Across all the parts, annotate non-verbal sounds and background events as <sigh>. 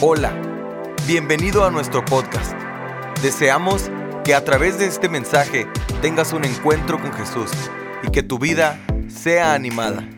Hola, bienvenido a nuestro podcast. Deseamos que a través de este mensaje tengas un encuentro con Jesús y que tu vida sea animada.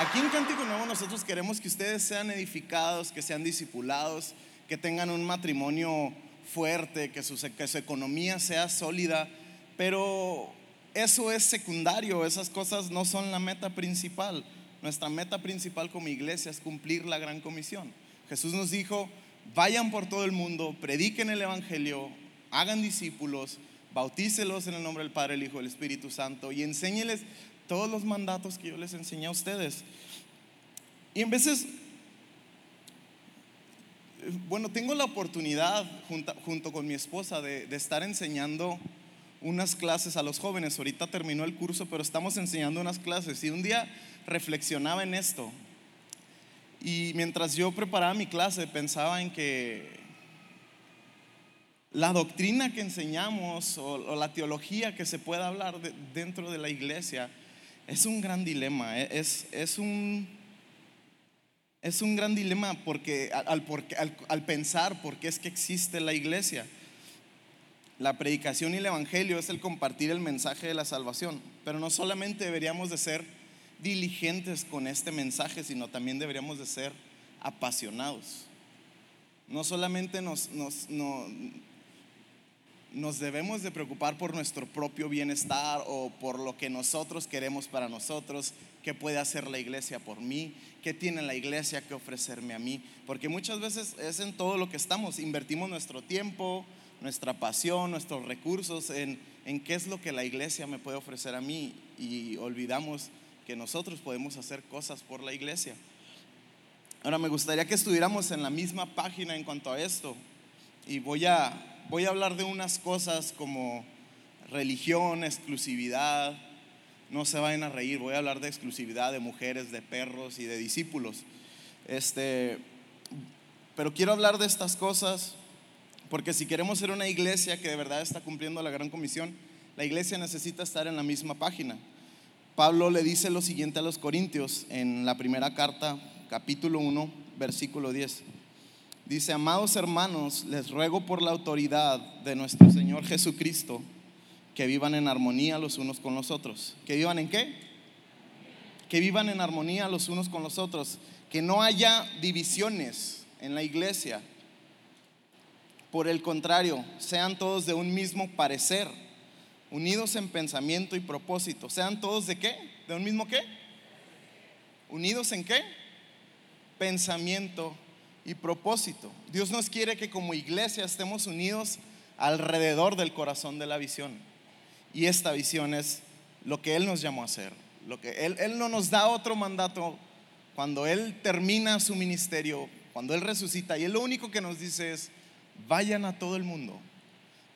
Aquí en Cántico Nuevo nosotros queremos que ustedes sean edificados, que sean discipulados, que tengan un matrimonio fuerte, que su, que su economía sea sólida, pero eso es secundario, esas cosas no son la meta principal. Nuestra meta principal como iglesia es cumplir la gran comisión. Jesús nos dijo, vayan por todo el mundo, prediquen el Evangelio, hagan discípulos, bautícelos en el nombre del Padre, el Hijo el Espíritu Santo y enséñeles todos los mandatos que yo les enseñé a ustedes. Y en veces, bueno, tengo la oportunidad junto, con mi esposa de, de estar enseñando unas clases a los jóvenes. Ahorita terminó el curso, pero estamos enseñando unas clases. Y un día reflexionaba en esto. Y mientras yo preparaba mi clase, pensaba en que la doctrina que enseñamos o, la teología que se pueda hablar dentro de la iglesia es un gran dilema. ¿eh? Es, es, un, es un gran dilema porque al, al, al pensar por qué es que existe la iglesia. La predicación y el evangelio es el compartir el mensaje de la salvación, pero no solamente deberíamos de ser diligentes con este mensaje, sino también deberíamos de ser apasionados. No solamente nos, nos, nos debemos de preocupar por nuestro propio bienestar o por lo que nosotros queremos para nosotros, qué puede hacer la iglesia por mí, qué tiene la iglesia que ofrecerme a mí, porque muchas veces es en todo lo que estamos, invertimos nuestro tiempo, nuestra pasión, nuestros recursos en, en qué es lo que la iglesia me puede ofrecer a mí y olvidamos que nosotros podemos hacer cosas por la iglesia. Ahora me gustaría que estuviéramos en la misma página en cuanto a esto. Y voy a, voy a hablar de unas cosas como religión, exclusividad. No se vayan a reír, voy a hablar de exclusividad de mujeres, de perros y de discípulos. Este, pero quiero hablar de estas cosas porque si queremos ser una iglesia que de verdad está cumpliendo la gran comisión, la iglesia necesita estar en la misma página. Pablo le dice lo siguiente a los Corintios en la primera carta, capítulo 1, versículo 10. Dice, amados hermanos, les ruego por la autoridad de nuestro Señor Jesucristo que vivan en armonía los unos con los otros. ¿Que vivan en qué? Que vivan en armonía los unos con los otros. Que no haya divisiones en la iglesia. Por el contrario, sean todos de un mismo parecer unidos en pensamiento y propósito. ¿Sean todos de qué? ¿De un mismo qué? ¿Unidos en qué? Pensamiento y propósito. Dios nos quiere que como iglesia estemos unidos alrededor del corazón de la visión. Y esta visión es lo que Él nos llamó a hacer. Lo que Él, Él no nos da otro mandato cuando Él termina su ministerio, cuando Él resucita. Y Él lo único que nos dice es, vayan a todo el mundo,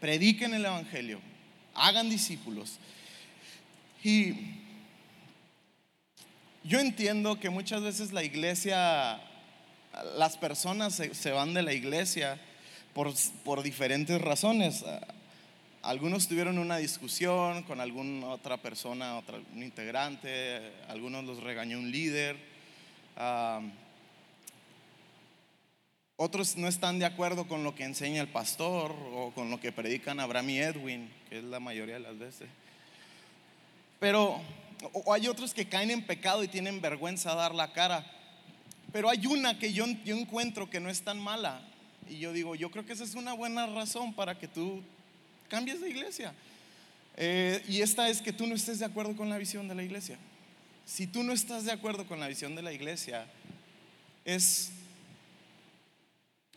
prediquen el Evangelio, hagan discípulos. Y yo entiendo que muchas veces la iglesia, las personas se, van de la iglesia por, por, diferentes razones. Algunos tuvieron una discusión con alguna otra persona, un integrante, algunos los regañó un líder. Otros no están de acuerdo con lo que enseña el pastor o con lo que predican Abraham y Edwin, que es la mayoría de las veces. Pero hay otros que caen en pecado y tienen vergüenza a dar la cara. Pero hay una que yo, yo encuentro que no es tan mala. Y yo digo, yo creo que esa es una buena razón para que tú cambies de iglesia. Eh, y esta es que tú no estés de acuerdo con la visión de la iglesia. Si tú no estás de acuerdo con la visión de la iglesia, es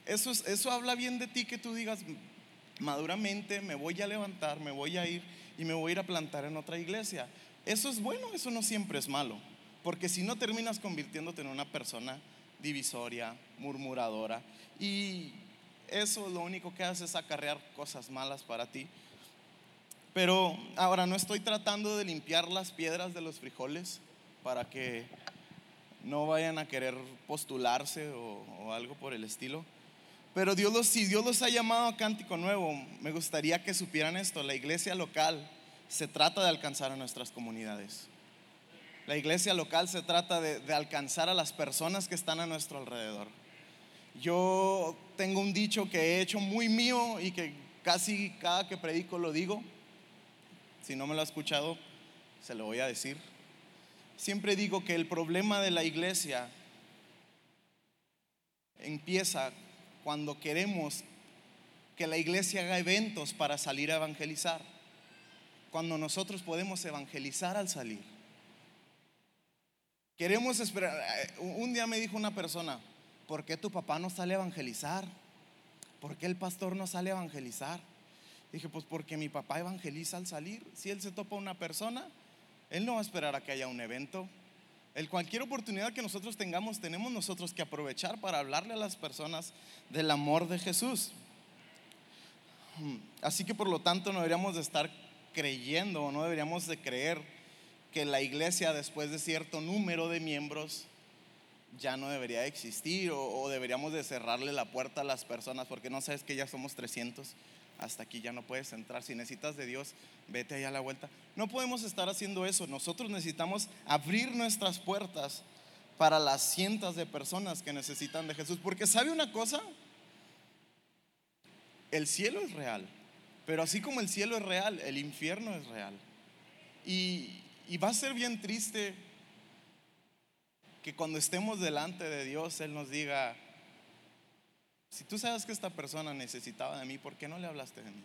eso, eso habla bien de ti que tú digas, maduramente me voy a levantar, me voy a ir y me voy a ir a plantar en otra iglesia. Eso es bueno, eso no siempre es malo, porque si no terminas convirtiéndote en una persona divisoria, murmuradora, y eso lo único que hace es acarrear cosas malas para ti. Pero ahora no estoy tratando de limpiar las piedras de los frijoles para que no vayan a querer postularse o, o algo por el estilo. Pero Dios los, si Dios los ha llamado a cántico nuevo, me gustaría que supieran esto. La iglesia local se trata de alcanzar a nuestras comunidades. La iglesia local se trata de, de alcanzar a las personas que están a nuestro alrededor. Yo tengo un dicho que he hecho muy mío y que casi cada que predico lo digo. Si no me lo ha escuchado, se lo voy a decir. Siempre digo que el problema de la iglesia empieza cuando queremos que la iglesia haga eventos para salir a evangelizar. Cuando nosotros podemos evangelizar al salir. Queremos esperar. Un día me dijo una persona, ¿por qué tu papá no sale a evangelizar? ¿Por qué el pastor no sale a evangelizar? Dije, pues porque mi papá evangeliza al salir. Si él se topa una persona, él no va a esperar a que haya un evento. El cualquier oportunidad que nosotros tengamos, tenemos nosotros que aprovechar para hablarle a las personas del amor de Jesús. Así que por lo tanto no deberíamos de estar creyendo o no deberíamos de creer que la iglesia después de cierto número de miembros ya no debería existir o, deberíamos de cerrarle la puerta a las personas porque no sabes que ya somos 300 hasta aquí ya no puedes entrar. Si necesitas de Dios, vete allá a la vuelta. No podemos estar haciendo eso. Nosotros necesitamos abrir nuestras puertas para las cientos de personas que necesitan de Jesús. Porque sabe una cosa, el cielo es real, pero así como el cielo es real, el infierno es real. Y, y va a ser bien triste que cuando estemos delante de Dios, Él nos diga, si tú sabes que esta persona necesitaba de mí, ¿por qué no le hablaste de mí?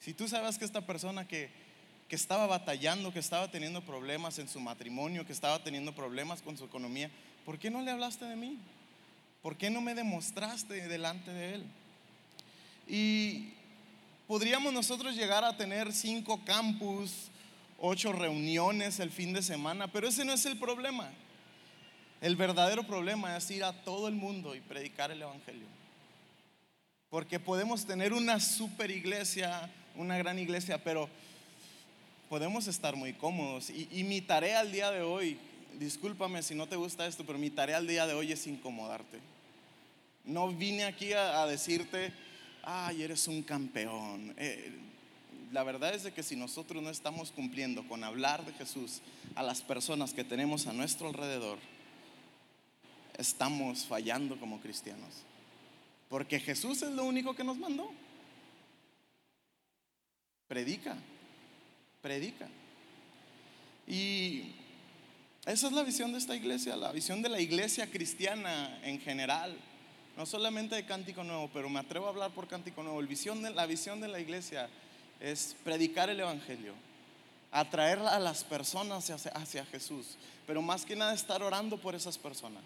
Si tú sabes que esta persona que, que estaba batallando, que estaba teniendo problemas en su matrimonio, que estaba teniendo problemas con su economía, ¿por qué no le hablaste de mí? ¿Por qué no me demostraste delante de él? Y podríamos nosotros llegar a tener cinco campus, ocho reuniones el fin de semana, pero ese no es el problema. El verdadero problema es ir a todo el mundo y predicar el Evangelio. Porque podemos tener una super iglesia, una gran iglesia, pero podemos estar muy cómodos. Y, mi tarea al día de hoy, discúlpame si no te gusta esto, pero mi tarea al día de hoy es incomodarte. No vine aquí a, decirte, ay, eres un campeón. Eh, la verdad es de que si nosotros no estamos cumpliendo con hablar de Jesús a las personas que tenemos a nuestro alrededor, estamos fallando como cristianos. Porque Jesús es lo único que nos mandó. Predica, predica. Y esa es la visión de esta iglesia, la visión de la iglesia cristiana en general. No solamente de Cántico Nuevo, pero me atrevo a hablar por Cántico Nuevo. La visión de, la visión de la iglesia es predicar el Evangelio, atraer a las personas hacia, hacia Jesús, pero más que nada estar orando por esas personas.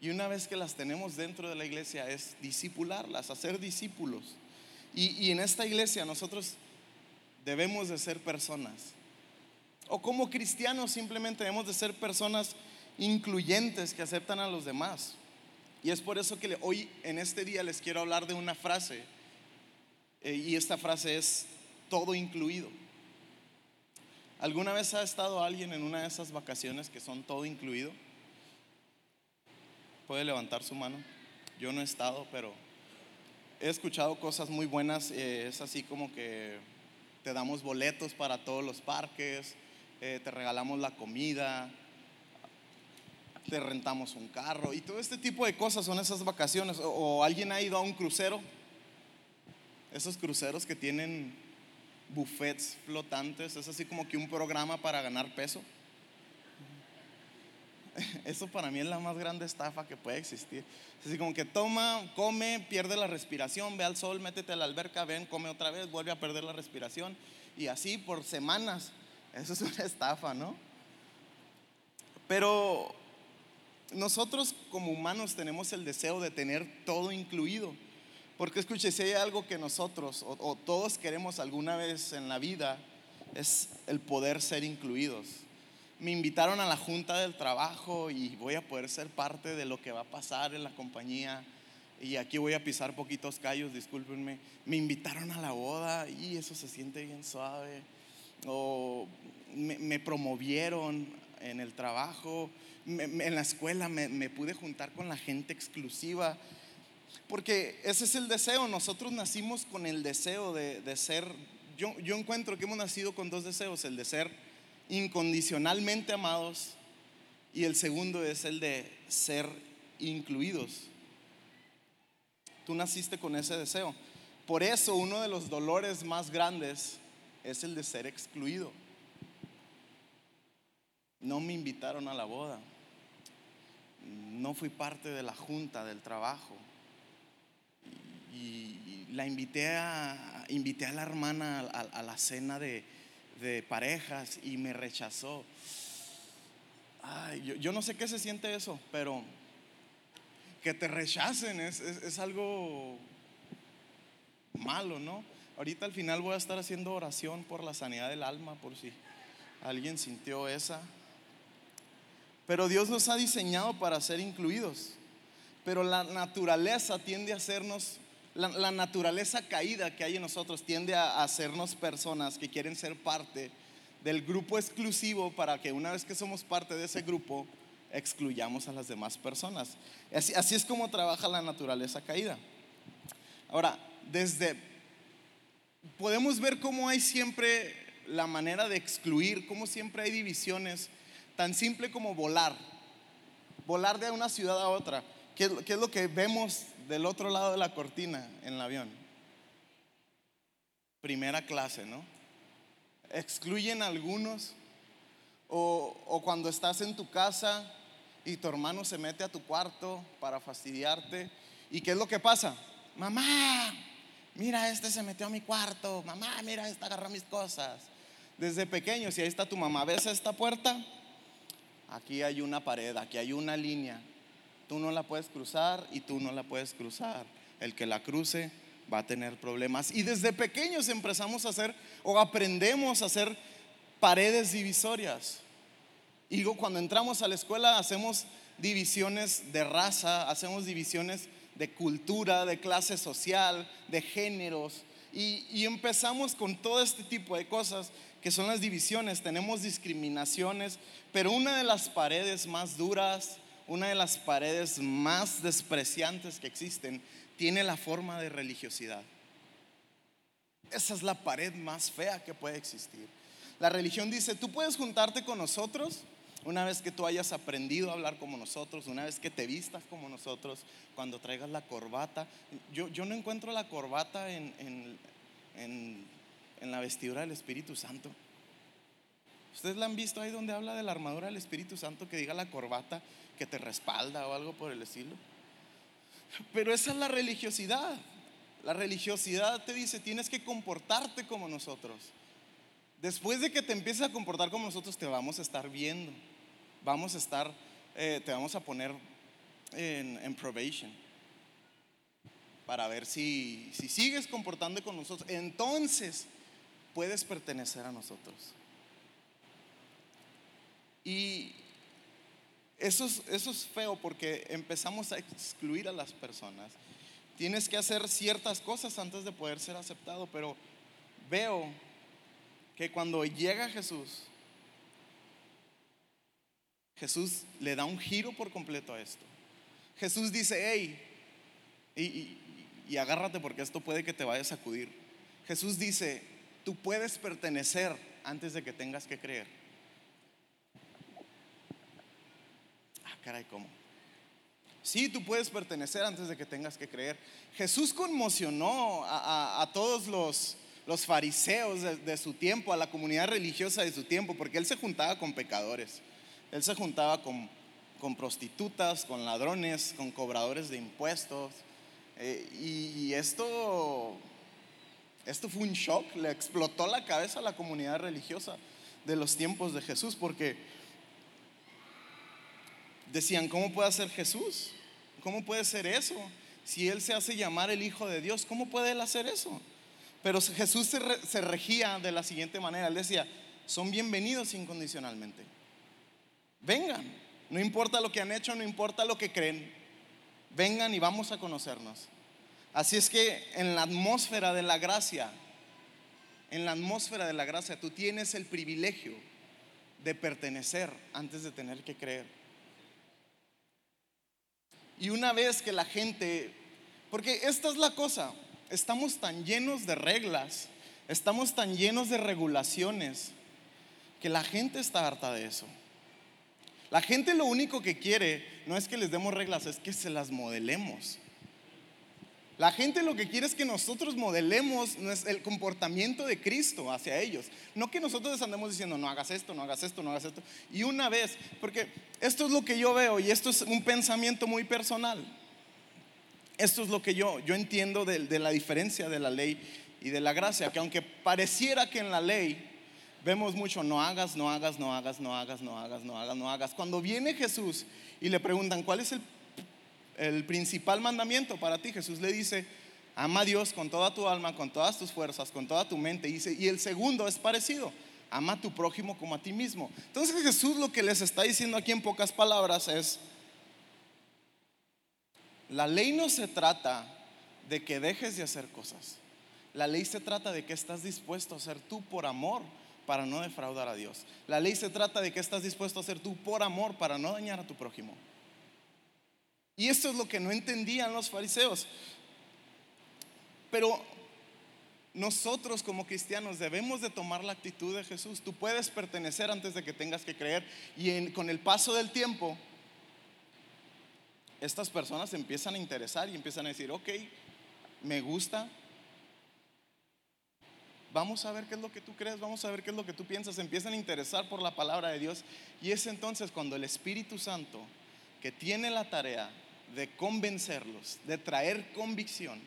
Y una vez que las tenemos dentro de la iglesia es discipularlas, hacer discípulos. Y, en esta iglesia nosotros debemos de ser personas. O como cristianos simplemente debemos de ser personas incluyentes que aceptan a los demás. Y es por eso que hoy en este día les quiero hablar de una frase. Eh, y esta frase es todo incluido. ¿Alguna vez ha estado alguien en una de esas vacaciones que son todo incluido? Puede levantar su mano. Yo no he estado, pero he escuchado cosas muy buenas. Eh, es así como que te damos boletos para todos los parques, eh, te regalamos la comida, te rentamos un carro y todo este tipo de cosas son esas vacaciones. O, alguien ha ido a un crucero, esos cruceros que tienen buffets flotantes, es así como que un programa para ganar peso. <laughs> Eso para mí es la más grande estafa que puede existir. Así como que toma, come, pierde la respiración, ve al sol, métete a la alberca, ven, come otra vez, vuelve a perder la respiración. Y así por semanas. Eso es <laughs> una estafa, ¿no? Pero nosotros como humanos tenemos el deseo de tener todo incluido. Porque escuche, si hay algo que nosotros o todos queremos alguna vez en la vida, es el poder ser incluidos me invitaron a la junta del trabajo y voy a poder ser parte de lo que va a pasar en la compañía. Y aquí voy a pisar poquitos callos, discúlpenme. Me invitaron a la boda y eso se siente bien suave. O me, promovieron en el trabajo, en la escuela me, pude juntar con la gente exclusiva. Porque ese es el deseo, nosotros nacimos con el deseo de, de ser, yo, yo encuentro que hemos nacido con dos deseos, el de ser incondicionalmente amados y el segundo es el de ser incluidos. Tú naciste con ese deseo. Por eso uno de los dolores más grandes es el de ser excluido. No me invitaron a la boda. No fui parte de la junta del trabajo. Y, la invité a, invité a la hermana a, la cena de, parejas y me rechazó. yo, no sé qué se siente eso, pero que te rechacen es algo malo, ¿no? Ahorita al final voy a estar haciendo oración por la sanidad del alma, por si alguien sintió esa. Pero Dios nos ha diseñado para ser incluidos. Pero la naturaleza tiende a hacernos, la, naturaleza caída que hay en nosotros tiende a hacernos personas que quieren ser parte del grupo exclusivo para que una vez que somos parte de ese grupo, excluyamos a las demás personas. Así, así es como trabaja la naturaleza caída. Ahora, desde, podemos ver cómo hay siempre la manera de excluir, cómo siempre hay divisiones, tan simple como volar, volar de una ciudad a otra. ¿Qué, es lo que vemos del otro lado de la cortina en el avión? Primera clase, ¿no? Excluyen algunos. O, cuando estás en tu casa y tu hermano se mete a tu cuarto para fastidiarte. ¿Y qué es lo que pasa? Mamá, mira, este se metió a mi cuarto, mamá, mira, esta agarró mis cosas. Desde pequeño, si ahí está tu mamá, ¿ves esta puerta? Aquí hay una pared, aquí hay una línea. Tú no la puedes cruzar y tú no la puedes cruzar. El que la cruce va a tener problemas. Y desde pequeños empezamos a hacer o aprendemos a hacer paredes divisorias. Y cuando entramos a la escuela hacemos divisiones de raza, hacemos divisiones de cultura, de clase social, de géneros. Y, empezamos con todo este tipo de cosas que son las divisiones. Tenemos discriminaciones, pero una de las paredes más duras, una de las paredes más despreciantes que existen, tiene la forma de religiosidad. Esa es la pared más fea que puede existir. La religión dice, tú puedes juntarte con nosotros, una vez que tú hayas aprendido a hablar como nosotros, una vez que te vistas como nosotros, cuando traigas la corbata. Yo, yo no encuentro la corbata en, en, en, la vestidura del Espíritu Santo. ¿Ustedes la han visto ahí donde habla de la armadura del Espíritu Santo que diga la corbata que te respalda o algo por el estilo? Pero esa es la religiosidad. La religiosidad te dice, tienes que comportarte como nosotros. Después de que te empieces a comportar como nosotros, te vamos a estar viendo. Vamos a estar, eh, te vamos a poner en, probation para ver si, si sigues comportando con nosotros. Entonces puedes pertenecer a nosotros. Y eso es, feo porque empezamos a excluir a las personas. Tienes que hacer ciertas cosas antes de poder ser aceptado, pero veo que cuando llega Jesús, Jesús le da un giro por completo a esto. Jesús dice, hey, y, agárrate porque esto puede que te vaya a sacudir. Jesús dice, tú puedes pertenecer antes de que tengas que creer. Caray, ¿cómo? Sí, tú puedes pertenecer antes de que tengas que creer. Jesús conmocionó a todos los, fariseos de, su tiempo, a la comunidad religiosa de su tiempo, porque él se juntaba con pecadores, él se juntaba con, prostitutas, con ladrones, con cobradores de impuestos. Eh, y, esto, esto fue un shock, le explotó la cabeza a la comunidad religiosa de los tiempos de Jesús, porque decían, ¿cómo puede ser Jesús? ¿Cómo puede ser eso? Si Él se hace llamar el Hijo de Dios, ¿cómo puede Él hacer eso? Pero Jesús se, regía de la siguiente manera. Él decía, son bienvenidos incondicionalmente. Vengan, no importa lo que han hecho, no importa lo que creen. Vengan y vamos a conocernos. Así es que en la atmósfera de la gracia, en la atmósfera de la gracia, tú tienes el privilegio de pertenecer antes de tener que creer. Y una vez que la gente, porque esta es la cosa, estamos tan llenos de reglas, estamos tan llenos de regulaciones, que la gente está harta de eso. La gente lo único que quiere no es que les demos reglas, es que se las modelemos. La gente lo que quiere es que nosotros modelemos el comportamiento de Cristo hacia ellos. No que nosotros les andemos diciendo, no hagas esto, no hagas esto, no hagas esto. Y una vez, porque esto es lo que yo veo y esto es un pensamiento muy personal. Esto es lo que yo, yo entiendo de, la diferencia de la ley y de la gracia, que aunque pareciera que en la ley vemos mucho, no hagas, no hagas, no hagas, no hagas, no hagas, no hagas, no hagas. Cuando viene Jesús y le preguntan, ¿cuál es el el principal mandamiento para ti, Jesús le dice, ama a Dios con toda tu alma, con todas tus fuerzas, con toda tu mente. Y, el segundo es parecido, ama a tu prójimo como a ti mismo. Entonces Jesús lo que les está diciendo aquí en pocas palabras es, la ley no se trata de que dejes de hacer cosas. La ley se trata de que estás dispuesto a hacer tú por amor para no defraudar a Dios. La ley se trata de que estás dispuesto a hacer tú por amor para no dañar a tu prójimo. Y esto es lo que no entendían los fariseos. Pero nosotros como cristianos debemos de tomar la actitud de Jesús. Tú puedes pertenecer antes de que tengas que creer. Y con el paso del tiempo, estas personas empiezan a interesar y empiezan a decir, ok, me gusta. Vamos a ver qué es lo que tú crees, vamos a ver qué es lo que tú piensas. Empiezan a interesar por la palabra de Dios. Y es entonces cuando el Espíritu Santo, que tiene la tarea de convencerlos, de traer convicción,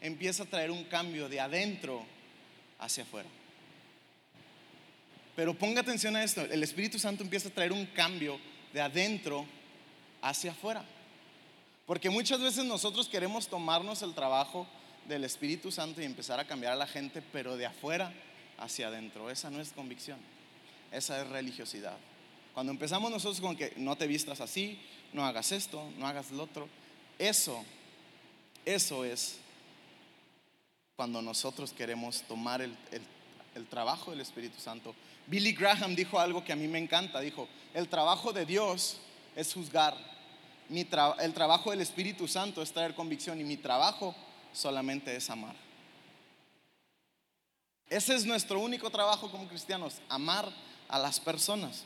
empieza a traer un cambio de adentro hacia afuera. Pero ponga atención a esto, el Espíritu Santo empieza a traer un cambio de adentro hacia afuera. Porque muchas veces nosotros queremos tomarnos el trabajo del Espíritu Santo y empezar a cambiar a la gente, pero de afuera hacia adentro. Esa no es convicción, esa es religiosidad. Cuando empezamos nosotros con que no te vistas así, no hagas esto, no hagas lo otro, eso, eso es cuando nosotros queremos tomar el, trabajo del Espíritu Santo. Billy Graham dijo algo que a mí me encanta, dijo, el trabajo de Dios es juzgar, el trabajo del Espíritu Santo es traer convicción y mi trabajo solamente es amar. Ese es nuestro único trabajo como cristianos, amar a las personas.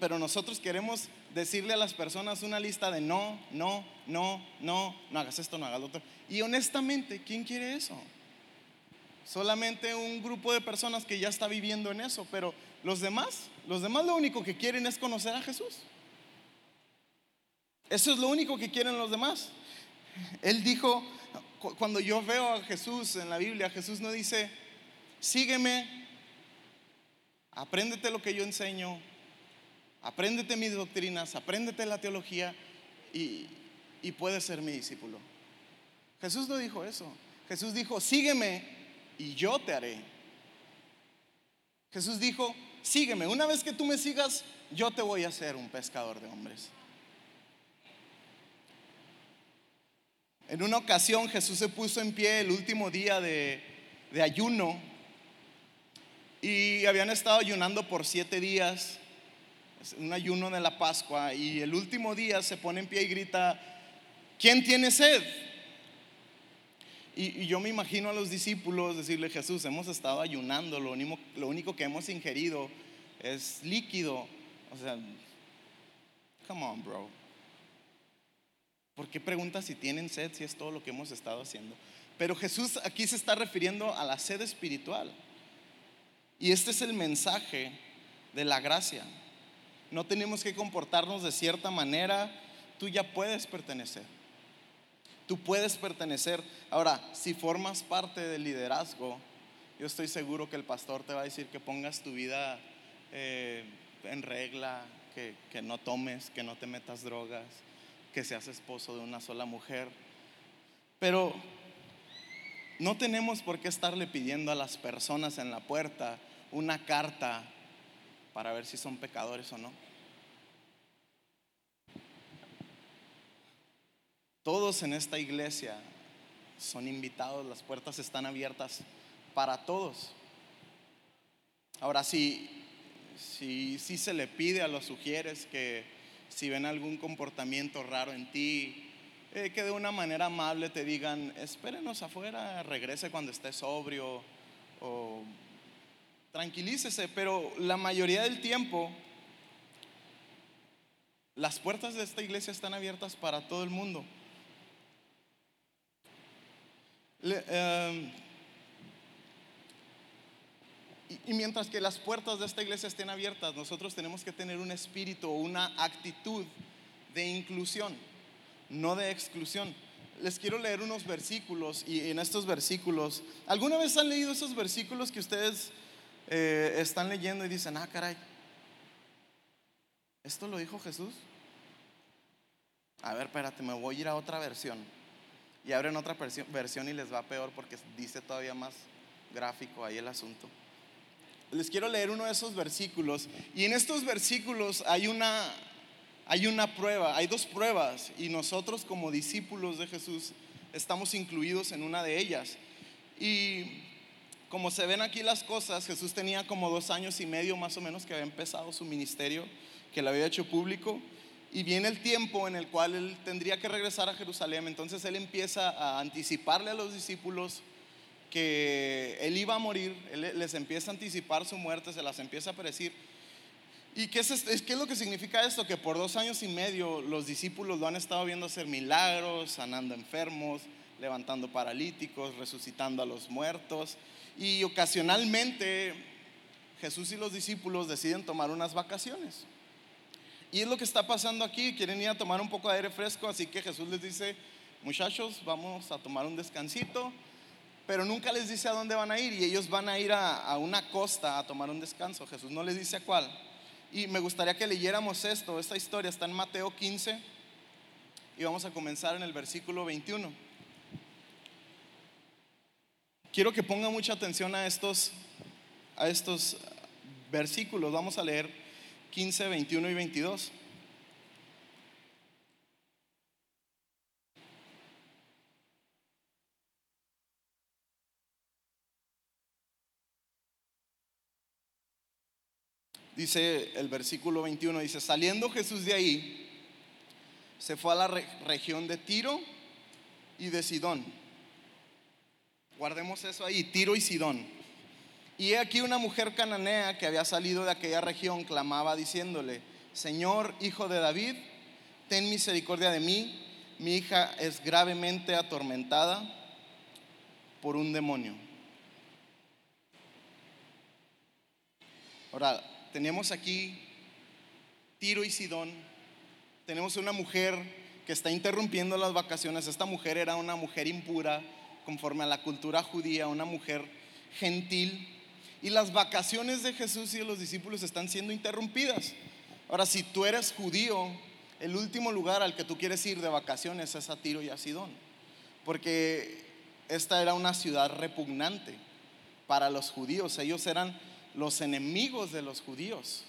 Pero nosotros queremos decirle a las personas una lista de no, no, no, no, no hagas esto, no hagas lo otro. Y honestamente, ¿quién quiere eso? Solamente un grupo de personas que ya está viviendo en eso, pero los demás, los demás lo único que quieren es conocer a Jesús. Eso es lo único que quieren los demás. Él dijo, cuando yo veo a Jesús en la Biblia, Jesús no dice, sígueme, apréndete lo que yo enseño, apréndete mis doctrinas, apréndete la teología y, y puedes ser mi discípulo. Jesús no dijo eso. Jesús dijo, sígueme y yo te haré. Jesús dijo, sígueme. Una vez que tú me sigas, yo te voy a hacer un pescador de hombres. En una ocasión Jesús se puso en pie el último día de, de ayuno y habían estado ayunando por siete días un ayuno de la Pascua, y el último día se pone en pie y grita, ¿quién tiene sed? Y, yo me imagino a los discípulos decirle, Jesús, hemos estado ayunando, lo único, lo único que hemos ingerido es líquido. O sea, come on, bro. ¿Por qué preguntas si tienen sed si es todo lo que hemos estado haciendo? Pero Jesús aquí se está refiriendo a la sed espiritual. Y este es el mensaje de la gracia no tenemos que comportarnos de cierta manera, tú ya puedes pertenecer. Tú puedes pertenecer. Ahora, si formas parte del liderazgo, yo estoy seguro que el pastor te va a decir que pongas tu vida eh, en regla, que, que no tomes, que no te metas drogas, que seas esposo de una sola mujer. Pero no tenemos por qué estarle pidiendo a las personas en la puerta una carta para ver si son pecadores o no. Todos en esta iglesia son invitados, las puertas están abiertas para todos. Ahora, si, si, se le pide a los sugieres que si ven algún comportamiento raro en ti, eh, que de una manera amable te digan, espérenos afuera, regrese cuando esté sobrio, o tranquilícese, pero la mayoría del tiempo las puertas de esta iglesia están abiertas para todo el mundo. Em, y, mientras que las puertas de esta iglesia estén abiertas, nosotros tenemos que tener un espíritu o una actitud de inclusión, no de exclusión. Les quiero leer unos versículos y en estos versículos, ¿alguna vez han leído esos versículos que ustedes eh, están leyendo y dicen, ah, caray, ¿esto lo dijo Jesús? A ver, espérate, me voy a ir a otra versión. Y abren otra versión y les va peor porque dice todavía más gráfico ahí el asunto. Les quiero leer uno de esos versículos. Y en estos versículos hay una, hay una prueba, hay dos pruebas. Y nosotros como discípulos de Jesús estamos incluidos en una de ellas. Y como se ven aquí las cosas, Jesús tenía como dos años y medio más o menos que había empezado su ministerio, que lo había hecho público. Y viene el tiempo en el cual él tendría que regresar a Jerusalén. Entonces él empieza a anticiparle a los discípulos que él iba a morir. Él les empieza a anticipar su muerte, se las empieza a predecir. ¿Y qué es, qué es lo que significa esto? Que por dos años y medio los discípulos lo han estado viendo hacer milagros, sanando enfermos, levantando paralíticos, resucitando a los muertos. Y ocasionalmente Jesús y los discípulos deciden tomar unas vacaciones. Y es lo que está pasando aquí, quieren ir a tomar un poco de aire fresco, así que Jesús les dice, muchachos, vamos a tomar un descansito, pero nunca les dice a dónde van a ir y ellos van a ir a, una costa a tomar un descanso, Jesús no les dice a cuál. Y me gustaría que leyéramos esto, esta historia está en Mateo 15 y vamos a comenzar en el versículo 21. Quiero que pongan mucha atención a estos, a estos versículos, vamos a leer 15, 21 y 22. Dice el versículo 21, dice, saliendo Jesús de ahí, se fue a la región de Tiro y de Sidón. Guardemos eso ahí, Tiro y Sidón. Y he aquí una mujer cananea que había salido de aquella región clamaba diciéndole, Señor, hijo de David, ten misericordia de mí, mi hija es gravemente atormentada por un demonio. Ahora, tenemos aquí Tiro y Sidón, tenemos una mujer que está interrumpiendo las vacaciones, esta mujer era una mujer impura conforme a la cultura judía, una mujer gentil y las vacaciones de Jesús y de los discípulos están siendo interrumpidas. Ahora, si tú eres judío, el último lugar al que tú quieres ir de vacaciones es a Tiro y a Sidón, porque esta era una ciudad repugnante para los judíos, ellos eran los enemigos de los judíos.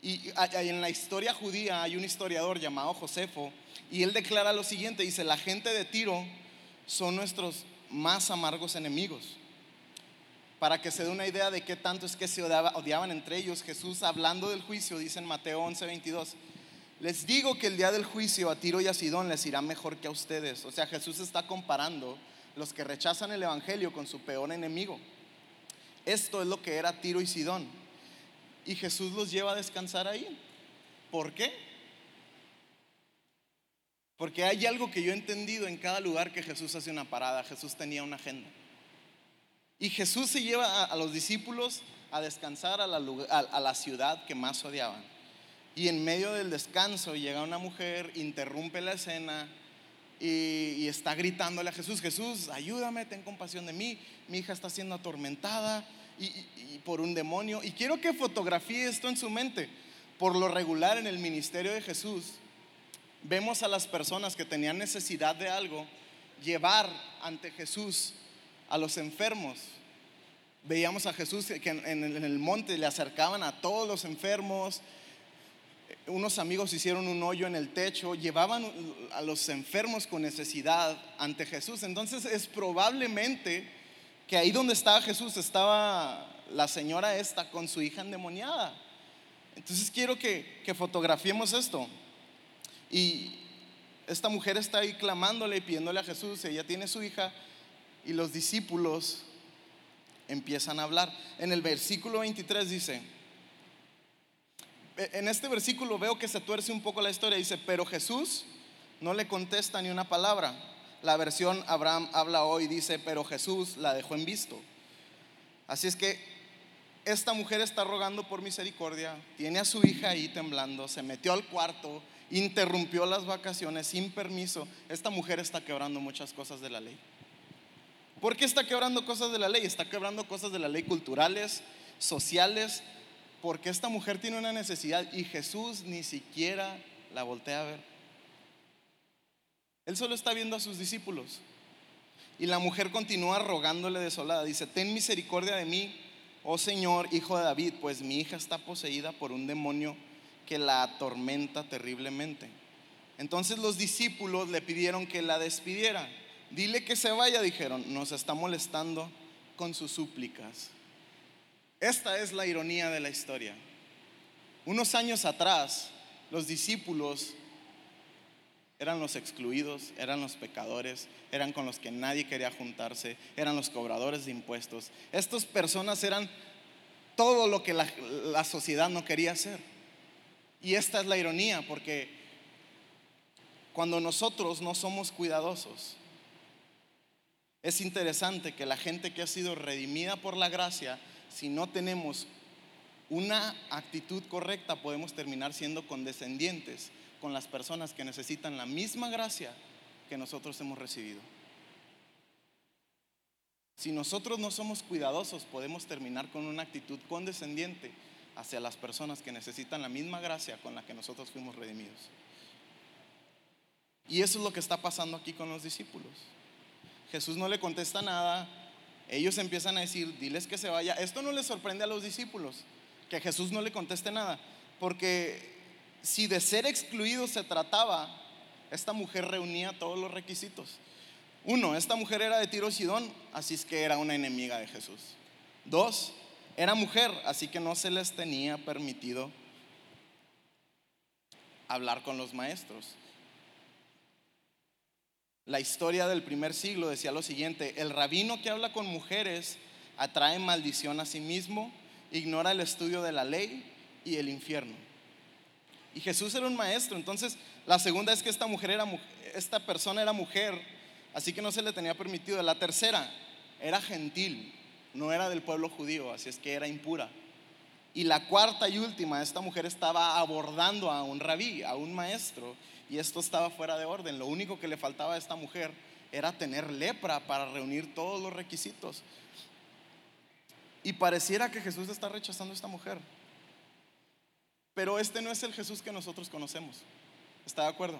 Y en la historia judía hay un historiador llamado Josefo y él declara lo siguiente, dice, la gente de Tiro son nuestros más amargos enemigos para que se dé una idea de qué tanto es que se odiaban entre ellos, Jesús hablando del juicio dice en Mateo 11, 22, les digo que el día del juicio a Tiro y a Sidón les irá mejor que a ustedes. O sea, Jesús está comparando los que rechazan el Evangelio con su peor enemigo. Esto es lo que era Tiro y Sidón. Y Jesús los lleva a descansar ahí. ¿Por qué? Porque hay algo que yo he entendido en cada lugar que Jesús hace una parada. Jesús tenía una agenda. Y Jesús se lleva a, los discípulos a descansar a la, ciudad que más odiaban. Y en medio del descanso llega una mujer, interrumpe la escena y, está gritándole a Jesús, Jesús, ayúdame, ten compasión de mí, mi hija está siendo atormentada y, por un demonio. Y quiero que fotografíe esto en su mente. Por lo regular en el ministerio de Jesús, vemos a las personas que tenían necesidad de algo llevar ante Jesús a los enfermos. Veíamos a Jesús que en, el monte le acercaban a todos los enfermos. Unos amigos hicieron un hoyo en el techo, llevaban a los enfermos con necesidad ante Jesús. Entonces es probablemente que ahí donde estaba Jesús estaba la señora esta con su hija endemoniada. Entonces quiero que, que fotografiemos esto. Y esta mujer está ahí clamándole y pidiéndole a Jesús, ella tiene su hija y los discípulos empiezan a hablar. En el versículo 23 dice, e, en este versículo veo que se tuerce un poco la historia, dice, pero Jesús no le contesta ni una palabra. La versión Abraham habla hoy, dice, pero Jesús la dejó en visto. Así es que esta mujer está rogando por misericordia, tiene a su hija ahí temblando, se metió al cuarto, interrumpió las vacaciones sin permiso. Esta mujer está quebrando muchas cosas de la ley. ¿Por qué está quebrando cosas de la ley? Está quebrando cosas de la ley culturales, sociales, porque esta mujer tiene una necesidad y Jesús ni siquiera la voltea a ver. Él solo está viendo a sus discípulos. Y la mujer continúa rogándole desolada. Dice, ten misericordia de mí, oh Señor, hijo de David, pues mi hija está poseída por un demonio que la atormenta terriblemente. Entonces los discípulos le pidieron que la despidiera. Dile que se vaya, dijeron, nos está molestando con sus súplicas. Esta es la ironía de la historia. Unos años atrás, los discípulos eran los excluidos, eran los pecadores, eran con los que nadie quería juntarse, eran los cobradores de impuestos. Estas personas eran todo lo que la, la sociedad no quería hacer. Y esta es la ironía, porque cuando nosotros no somos cuidadosos, es interesante que la gente que ha sido redimida por la gracia, si no tenemos una actitud correcta, podemos terminar siendo condescendientes con las personas que necesitan la misma gracia que nosotros hemos recibido. Si nosotros no somos cuidadosos, podemos terminar con una actitud condescendiente hacia las personas que necesitan la misma gracia con la que nosotros fuimos redimidos. Y eso es lo que está pasando aquí con los discípulos. Jesús no le contesta nada, ellos empiezan a decir, diles que se vaya. Esto no les sorprende a los discípulos, que Jesús no le conteste nada, porque si de ser excluido se trataba, esta mujer reunía todos los requisitos. Uno, esta mujer era de Tiro Sidón, así es que era una enemiga de Jesús. Dos, era mujer, así que no se les tenía permitido hablar con los maestros. La historia del primer siglo decía lo siguiente, el rabino que habla con mujeres atrae maldición a sí mismo, ignora el estudio de la ley y el infierno. Y Jesús era un maestro, entonces la segunda es que esta mujer era esta persona era mujer, así que no se le tenía permitido. La tercera era gentil, no era del pueblo judío, así es que era impura. Y la cuarta y última, esta mujer estaba abordando a un rabí, a un maestro, y esto estaba fuera de orden. Lo único que le faltaba a esta mujer era tener lepra para reunir todos los requisitos. Y pareciera que Jesús está rechazando a esta mujer. Pero este no es el Jesús que nosotros conocemos. ¿Está de acuerdo?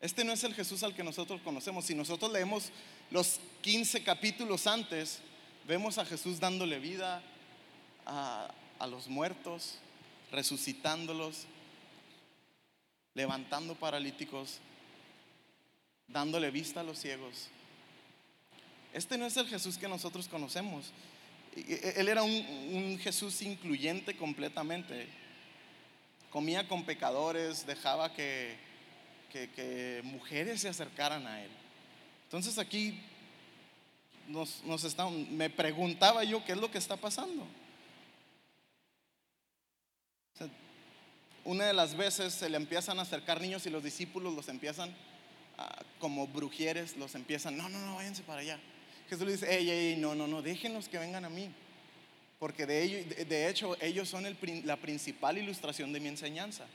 Este no es el Jesús al que nosotros conocemos. Si nosotros leemos los 15 capítulos antes, vemos a Jesús dándole vida a, a los muertos, resucitándolos, levantando paralíticos, dándole vista a los ciegos. Este no es el Jesús que nosotros conocemos. Él era un, Jesús incluyente completamente. Comía con pecadores, dejaba que, que, mujeres se acercaran a Él. Entonces aquí nos, me preguntaba yo qué es lo que está pasando. una de las veces se le empiezan a acercar niños y los discípulos los empiezan como brujieres, los empiezan, no, no, no, váyanse para allá. Jesús le dice, ey, ey, no, no, no, déjenlos que vengan a mí. Porque de, de hecho ellos son la principal ilustración de mi enseñanza.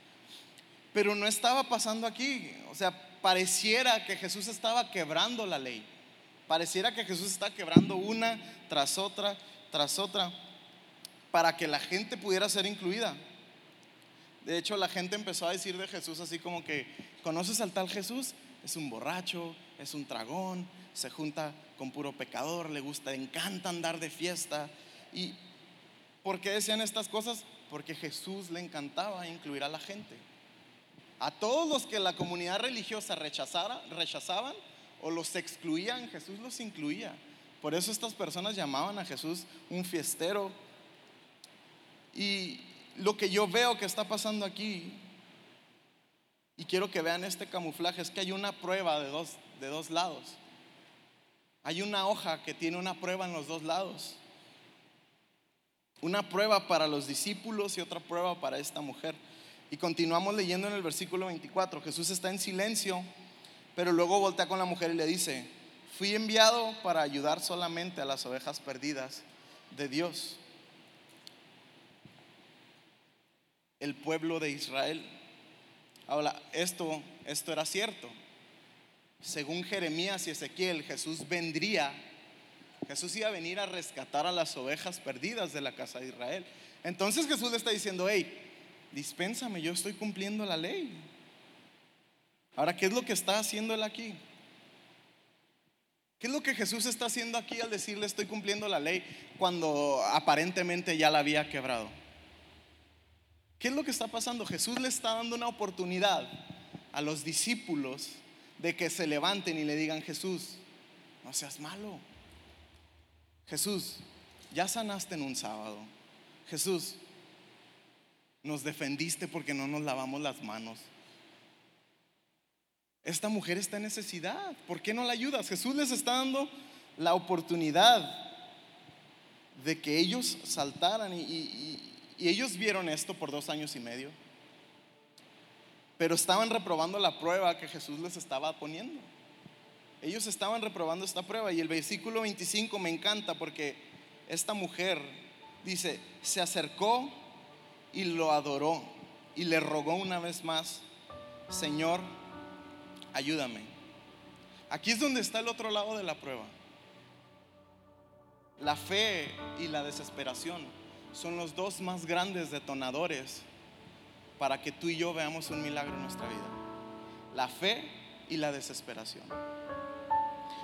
Pero no estaba pasando aquí. O sea, pareciera que Jesús estaba quebrando la ley. Pareciera que Jesús está quebrando una tras otra, tras otra, para que la gente pudiera ser incluida. De hecho, la gente empezó a decir de Jesús así como que, ¿conoces al tal Jesús? Es un borracho, es un tragón, se junta con puro pecador, le gusta, le encanta andar de fiesta. ¿Y por qué decían estas cosas? Porque Jesús le encantaba incluir a la gente. A todos los que la comunidad religiosa rechazara, rechazaban o los excluían, Jesús los incluía. Por eso estas personas llamaban a Jesús un fiestero. Y, lo que yo veo que está pasando aquí, y quiero que vean este camuflaje, es que hay una prueba de dos, de dos lados. Hay una hoja que tiene una prueba en los dos lados. Una prueba para los discípulos y otra prueba para esta mujer. Y continuamos leyendo en el versículo 24. Jesús está en silencio, pero luego voltea con la mujer y le dice, fui enviado para ayudar solamente a las ovejas perdidas de Dios. El pueblo de Israel. Ahora, esto, esto era cierto. Según Jeremías y Ezequiel, Jesús vendría Jesús iba a venir a rescatar a las ovejas perdidas de la casa de Israel. Entonces Jesús le está diciendo, hey, dispénsame, yo estoy cumpliendo la ley. Ahora, ¿qué es lo que está haciendo él aquí? ¿Qué es lo que Jesús está haciendo aquí al decirle estoy cumpliendo la ley cuando aparentemente ya la había quebrado? ¿Qué es lo que está pasando? Jesús le está dando una oportunidad a los discípulos de que se levanten y le digan, Jesús, no seas malo. Jesús, ya sanaste en un sábado. Jesús, nos defendiste porque no nos lavamos las manos. Esta mujer está en necesidad. ¿Por qué no la ayudas? Jesús les está dando la oportunidad de que ellos saltaran y, ellos vieron esto por dos años y medio. Pero estaban reprobando la prueba que Jesús les estaba poniendo. Ellos estaban reprobando esta prueba y el versículo 25 me encanta porque esta mujer dice, se acercó y lo adoró y le rogó una vez más, Señor, ayúdame. Aquí es donde está el otro lado de la prueba. La fe y la desesperación son los dos más grandes detonadores para que tú y yo veamos un milagro en nuestra vida. La fe y la desesperación.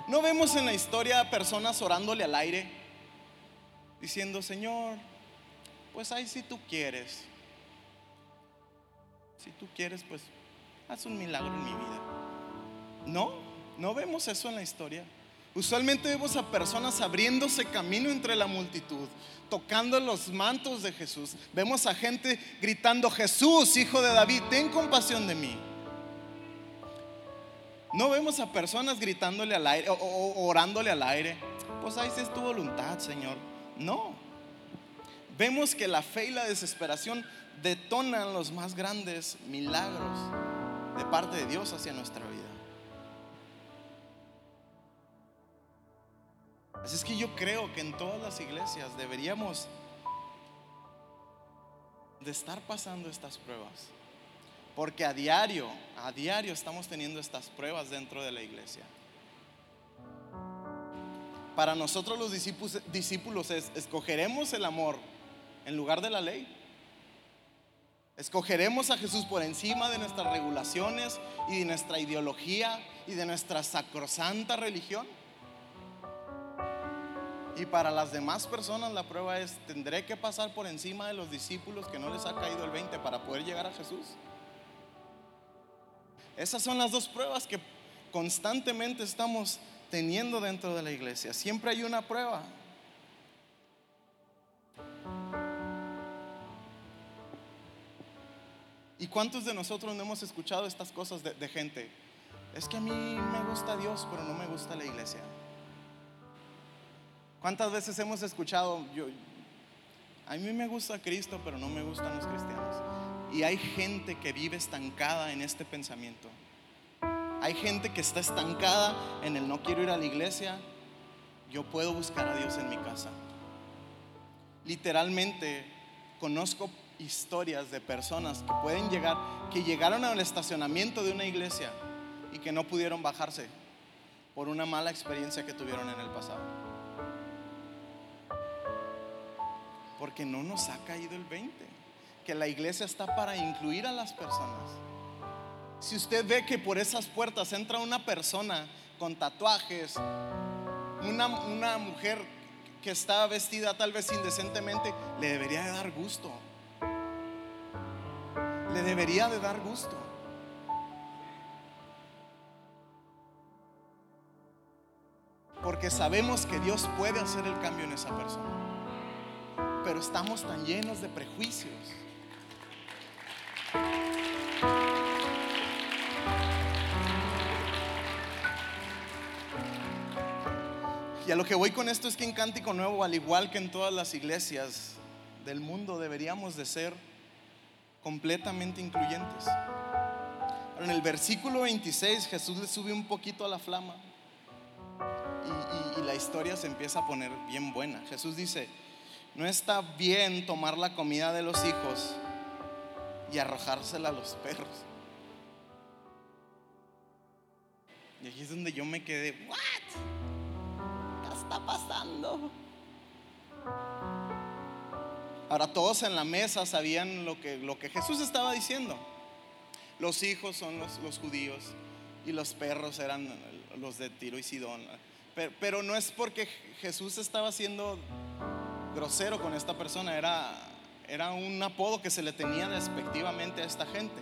No vemos en la historia personas orándole al aire, diciendo, Señor, pues ahí si tú quieres. Si tú quieres, pues haz un milagro en mi vida. No, no vemos eso en la historia. Usualmente vemos a personas abriéndose camino entre la multitud, tocando los mantos de Jesús. Vemos a gente gritando, Jesús, hijo de David, ten compasión de mí. No vemos a personas gritándole al aire o, orándole al aire. Pues ahí es tu voluntad, Señor. No. Vemos que la fe y la desesperación detonan los más grandes milagros de parte de Dios hacia nuestra vida. Así es que yo creo que en todas las iglesias deberíamos de estar pasando estas pruebas. Porque a diario, a diario estamos teniendo estas pruebas dentro de la iglesia. Para nosotros los discípulos, es, escogeremos el amor en lugar de la ley. Escogeremos a Jesús por encima de nuestras regulaciones y de nuestra ideología y de nuestra sacrosanta religión. Y para las demás personas la prueba es, ¿tendré que pasar por encima de los discípulos que no les ha caído el 20 para poder llegar a Jesús? Esas son las dos pruebas que constantemente estamos teniendo dentro de la iglesia. Siempre hay una prueba. ¿Y cuántos de nosotros no hemos escuchado estas cosas de, gente? Es que a mí me gusta Dios, pero no me gusta la iglesia. ¿Cuántas veces hemos escuchado, yo, a mí me gusta Cristo, pero no me gustan los cristianos? Y hay gente que vive estancada en este pensamiento. Hay gente que está estancada en el no quiero ir a la iglesia, yo puedo buscar a Dios en mi casa. Literalmente conozco historias de personas que pueden llegar, que llegaron al estacionamiento de una iglesia y que no pudieron bajarse por una mala experiencia que tuvieron en el pasado. Porque no nos ha caído el 20 que la iglesia está para incluir a las personas. Si usted ve que por esas puertas entra una persona con tatuajes, una, una mujer que está vestida tal vez indecentemente, le debería de dar gusto. Le debería de dar gusto. Porque sabemos que Dios puede hacer el cambio en esa persona. Pero estamos tan llenos de prejuicios. Y a lo que voy con esto es que en Cántico Nuevo, al igual que en todas las iglesias del mundo, deberíamos de ser completamente incluyentes. Pero en el versículo 26 Jesús le sube un poquito a la flama y, y la historia se empieza a poner bien buena. Jesús dice, no está bien tomar la comida de los hijos y arrojársela a los perros. Y aquí es donde yo me quedé, ¿what? ¿Qué está pasando? Ahora todos en la mesa sabían lo que, lo que Jesús estaba diciendo. Los hijos son los, los judíos y los perros eran los de Tiro y Sidón. Pero, pero no es porque Jesús estaba siendo grosero con esta persona, era, era un apodo que se le tenía despectivamente a esta gente.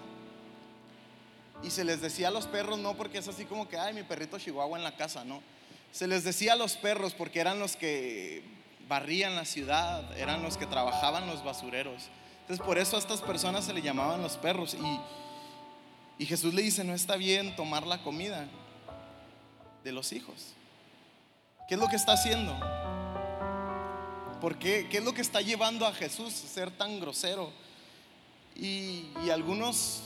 Y se les decía a los perros no porque es así como que, ay, mi perrito chihuahua en la casa, no. Se les decía a los perros porque eran los que barrían la ciudad, eran los que trabajaban los basureros. Entonces por eso a estas personas se le llamaban los perros. Y, y Jesús le dice, no está bien tomar la comida de los hijos. ¿Qué es lo que está haciendo? ¿Por qué? ¿Qué es lo que está llevando a Jesús a ser tan grosero? Y, algunos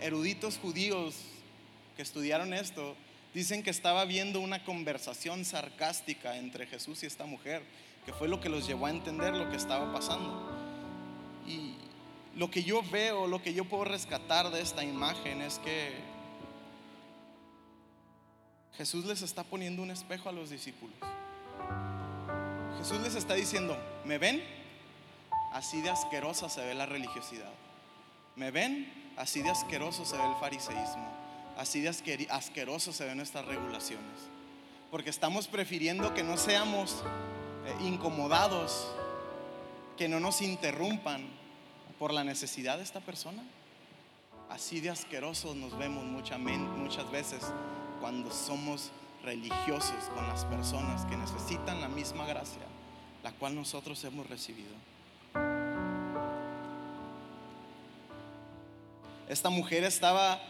eruditos judíos que estudiaron esto dicen que estaba viendo una conversación sarcástica entre Jesús y esta mujer, que fue lo que los llevó a entender lo que estaba pasando. Y lo que yo veo, lo que yo puedo rescatar de esta imagen es que Jesús les está poniendo un espejo a los discípulos. Jesús les está diciendo, ¿me ven? Así de asquerosa se ve la religiosidad. ¿Me ven? Así de asqueroso se ve el fariseísmo. Así de asqueroso se ven nuestras regulaciones. Porque estamos prefiriendo que no seamos eh, incomodados, que no nos interrumpan por la necesidad de esta persona. Así de asquerosos nos vemos muchas veces cuando somos religiosos con las personas que necesitan la misma gracia, la cual nosotros hemos recibido. Esta mujer estaba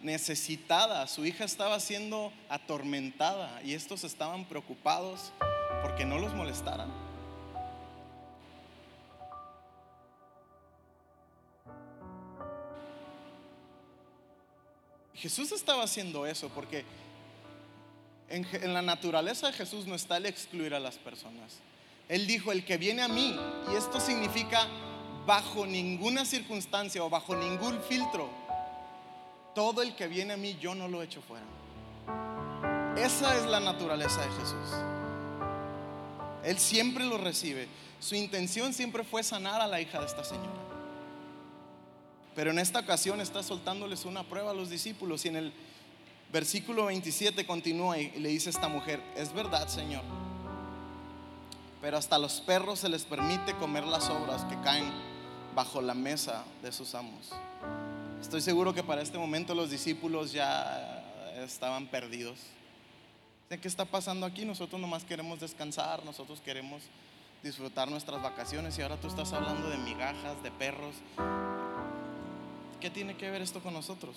necesitada, su hija estaba siendo atormentada y estos estaban preocupados porque no los molestaran. Jesús estaba haciendo eso porque en, la naturaleza de Jesús no está el excluir a las personas. Él dijo, el que viene a mí, y esto significa bajo ninguna circunstancia o bajo ningún filtro, todo el que viene a mí yo no lo echo fuera. Esa es la naturaleza de Jesús. Él siempre lo recibe. Su intención siempre fue sanar a la hija de esta señora. Pero en esta ocasión está soltándoles una prueba a los discípulos y en el versículo 27 continúa y le dice a esta mujer, es verdad Señor, pero hasta los perros se les permite comer las obras que caen bajo la mesa de sus amos. Estoy seguro que para este momento los discípulos ya estaban perdidos. ¿Qué está pasando aquí? Nosotros nomás queremos descansar, nosotros queremos disfrutar nuestras vacaciones y ahora tú estás hablando de migajas, de perros. ¿Qué tiene que ver esto con nosotros?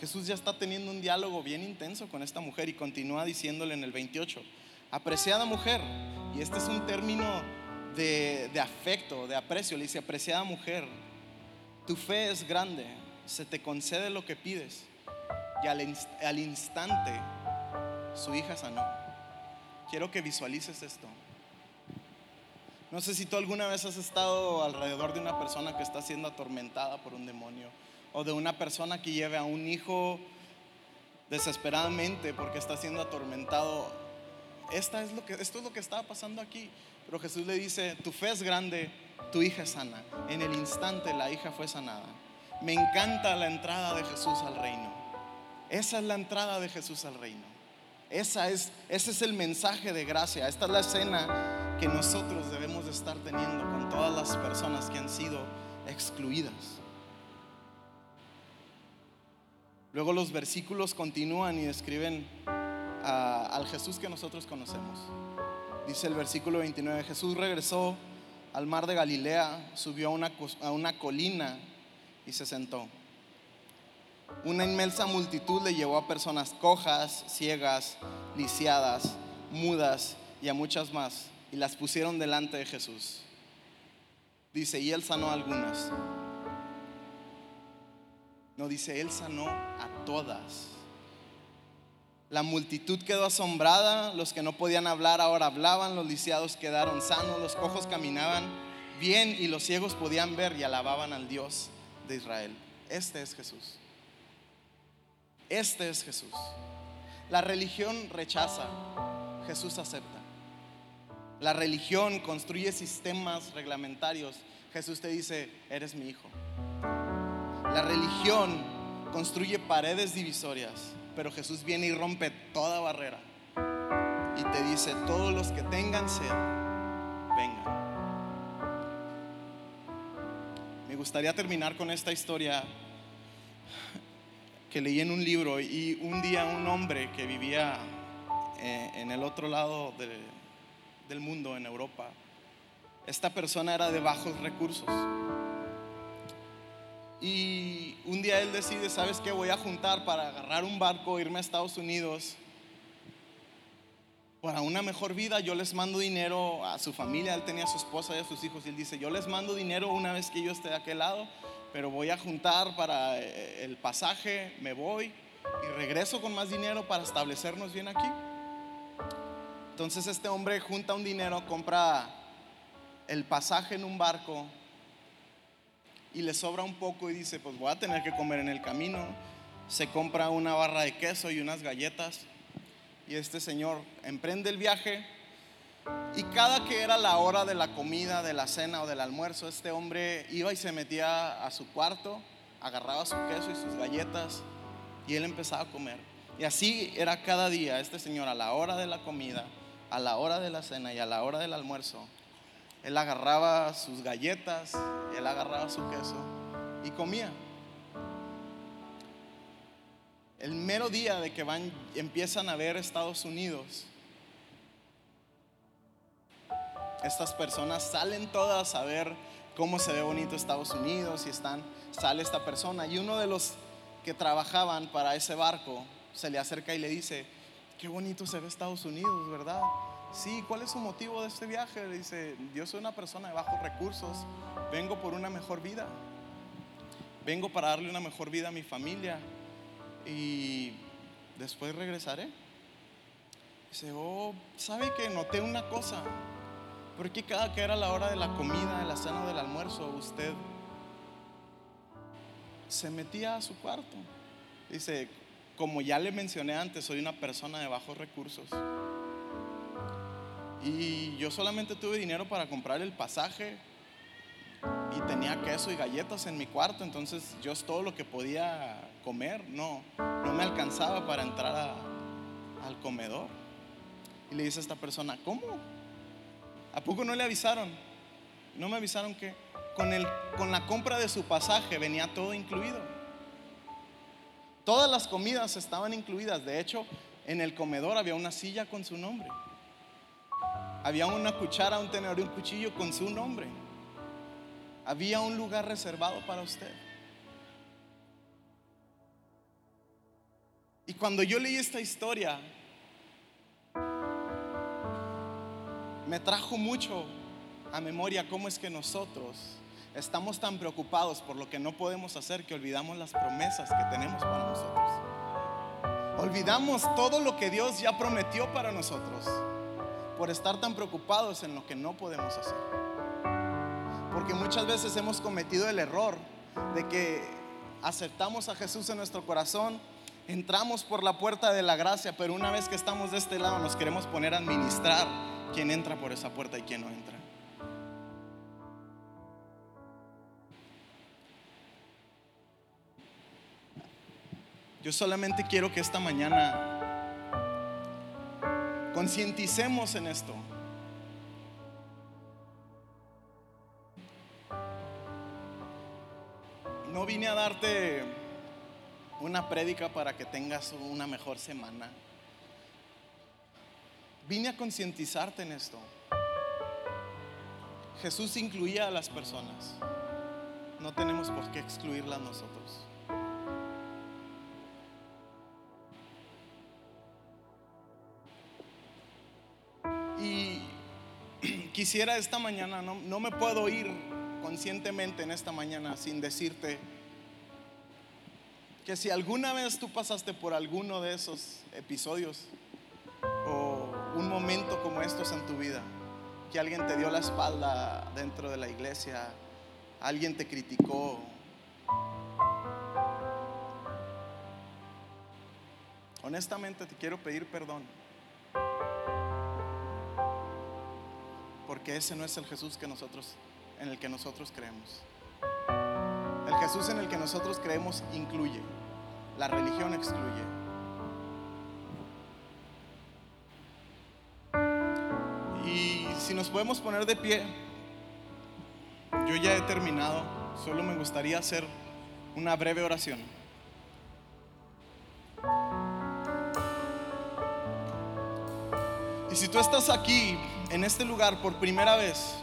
Jesús ya está teniendo un diálogo bien intenso con esta mujer y continúa diciéndole en el 28, apreciada mujer, y este es un término de, afecto, de aprecio. Le dice, apreciada mujer, tu fe es grande, se te concede lo que pides. Y al, al instante su hija sanó. Quiero que visualices esto. No sé si tú alguna vez has estado alrededor de una persona que está siendo atormentada por un demonio o de una persona que lleve a un hijo desesperadamente porque está siendo atormentado. Esta es lo que, esto es lo que estaba pasando aquí. Pero Jesús le dice, tu fe es grande, tu hija es sana. En el instante la hija fue sanada. Me encanta la entrada de Jesús al reino. Esa es la entrada de Jesús al reino. Esa es, ese es el mensaje de gracia. Esta es la escena que nosotros debemos de estar teniendo con todas las personas que han sido excluidas. Luego los versículos continúan y describen al Jesús que nosotros conocemos. Dice el versículo 29, Jesús regresó al mar de Galilea, subió a una, a una colina y se sentó. Una inmensa multitud le llevó a personas cojas, ciegas, lisiadas, mudas y a muchas más, y las pusieron delante de Jesús. Dice, y él sanó a algunas. No, dice, él sanó a todas. La multitud quedó asombrada, los que no podían hablar ahora hablaban, los lisiados quedaron sanos, los cojos caminaban bien y los ciegos podían ver y alababan al Dios de Israel. Este es Jesús. Este es Jesús. La religión rechaza, Jesús acepta. La religión construye sistemas reglamentarios. Jesús te dice, eres mi hijo. La religión construye paredes divisorias pero Jesús viene y rompe toda barrera y te dice, todos los que tengan sed, vengan. Me gustaría terminar con esta historia que leí en un libro y un día un hombre que vivía eh, en el otro lado del mundo, en Europa, esta persona era de bajos recursos y un día él decide, ¿sabes qué? Voy a juntar para agarrar un barco, irme a Estados Unidos para una mejor vida. Yo les mando dinero a su familia, él tenía a su esposa y a sus hijos. Y él dice, yo les mando dinero una vez que yo esté de aquel lado, pero voy a juntar para eh, el pasaje, me voy y regreso con más dinero para establecernos bien aquí. Entonces este hombre junta un dinero, compra el pasaje en un barco y le sobra un poco y dice, pues voy a tener que comer en el camino. Se compra una barra de queso y unas galletas y este señor emprende el viaje y cada que era la hora de la comida, de la cena o del almuerzo, este hombre iba y se metía a su cuarto, agarraba su queso y sus galletas y él empezaba a comer. Y así era cada día este señor a la hora de la comida, a la hora de la cena y a la hora del almuerzo él agarraba sus galletas, él agarraba su queso y comía. El mero día de que van, empiezan a ver Estados Unidos, estas personas salen todas a ver cómo se ve bonito Estados Unidos y están, sale esta persona y uno de los que trabajaban para ese barco se le acerca y le dice, qué bonito se ve Estados Unidos, ¿verdad? Sí, ¿cuál es su motivo de este viaje? dice, yo soy una persona de bajos recursos, vengo por una mejor vida, vengo para darle una mejor vida a mi familia y después regresaré. Dice, oh, ¿sabe que noté una cosa? Porque cada que era la hora de la comida, de la cena, del almuerzo, usted se metía a su cuarto. Dice, como ya le mencioné antes, soy una persona de bajos recursos. Y yo solamente tuve dinero para comprar el pasaje y tenía queso y galletas en mi cuarto, entonces yo es todo lo que podía comer, no, no me alcanzaba para entrar al comedor. Y le dice a esta persona, ¿cómo? ¿A poco no le avisaron? No me avisaron que con, el, con la compra de su pasaje venía todo incluido. Todas las comidas estaban incluidas, de hecho en el comedor había una silla con su nombre. Había una cuchara, un tenedor y un cuchillo con su nombre. Había un lugar reservado para usted. Y cuando yo leí esta historia, me trajo mucho a memoria cómo es que nosotros estamos tan preocupados por lo que no podemos hacer que olvidamos las promesas que tenemos para nosotros. Olvidamos todo lo que Dios ya prometió para nosotros por estar tan preocupados en lo que no podemos hacer. Porque muchas veces hemos cometido el error de que aceptamos a Jesús en nuestro corazón, entramos por la puerta de la gracia, pero una vez que estamos de este lado nos queremos poner a administrar quién entra por esa puerta y quién no entra. Yo solamente quiero que esta mañana Concienticemos en esto. No vine a darte una prédica para que tengas una mejor semana. Vine a concientizarte en esto. Jesús incluía a las personas. No tenemos por qué excluirlas nosotros. Quisiera esta mañana, no, no me puedo ir conscientemente en esta mañana sin decirte que si alguna vez tú pasaste por alguno de esos episodios o un momento como estos en tu vida, que alguien te dio la espalda dentro de la iglesia, alguien te criticó, honestamente te quiero pedir perdón. Porque ese no es el Jesús que nosotros en el que nosotros creemos. El Jesús en el que nosotros creemos incluye. La religión excluye. Y si nos podemos poner de pie, yo ya he terminado, solo me gustaría hacer una breve oración. Y si tú estás aquí, en este lugar, por primera vez,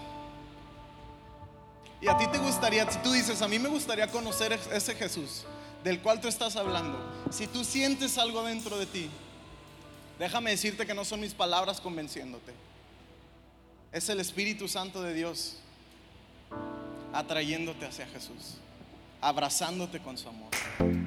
y a ti te gustaría, si tú dices, a mí me gustaría conocer ese Jesús del cual tú estás hablando, si tú sientes algo dentro de ti, déjame decirte que no son mis palabras convenciéndote. Es el Espíritu Santo de Dios atrayéndote hacia Jesús, abrazándote con su amor.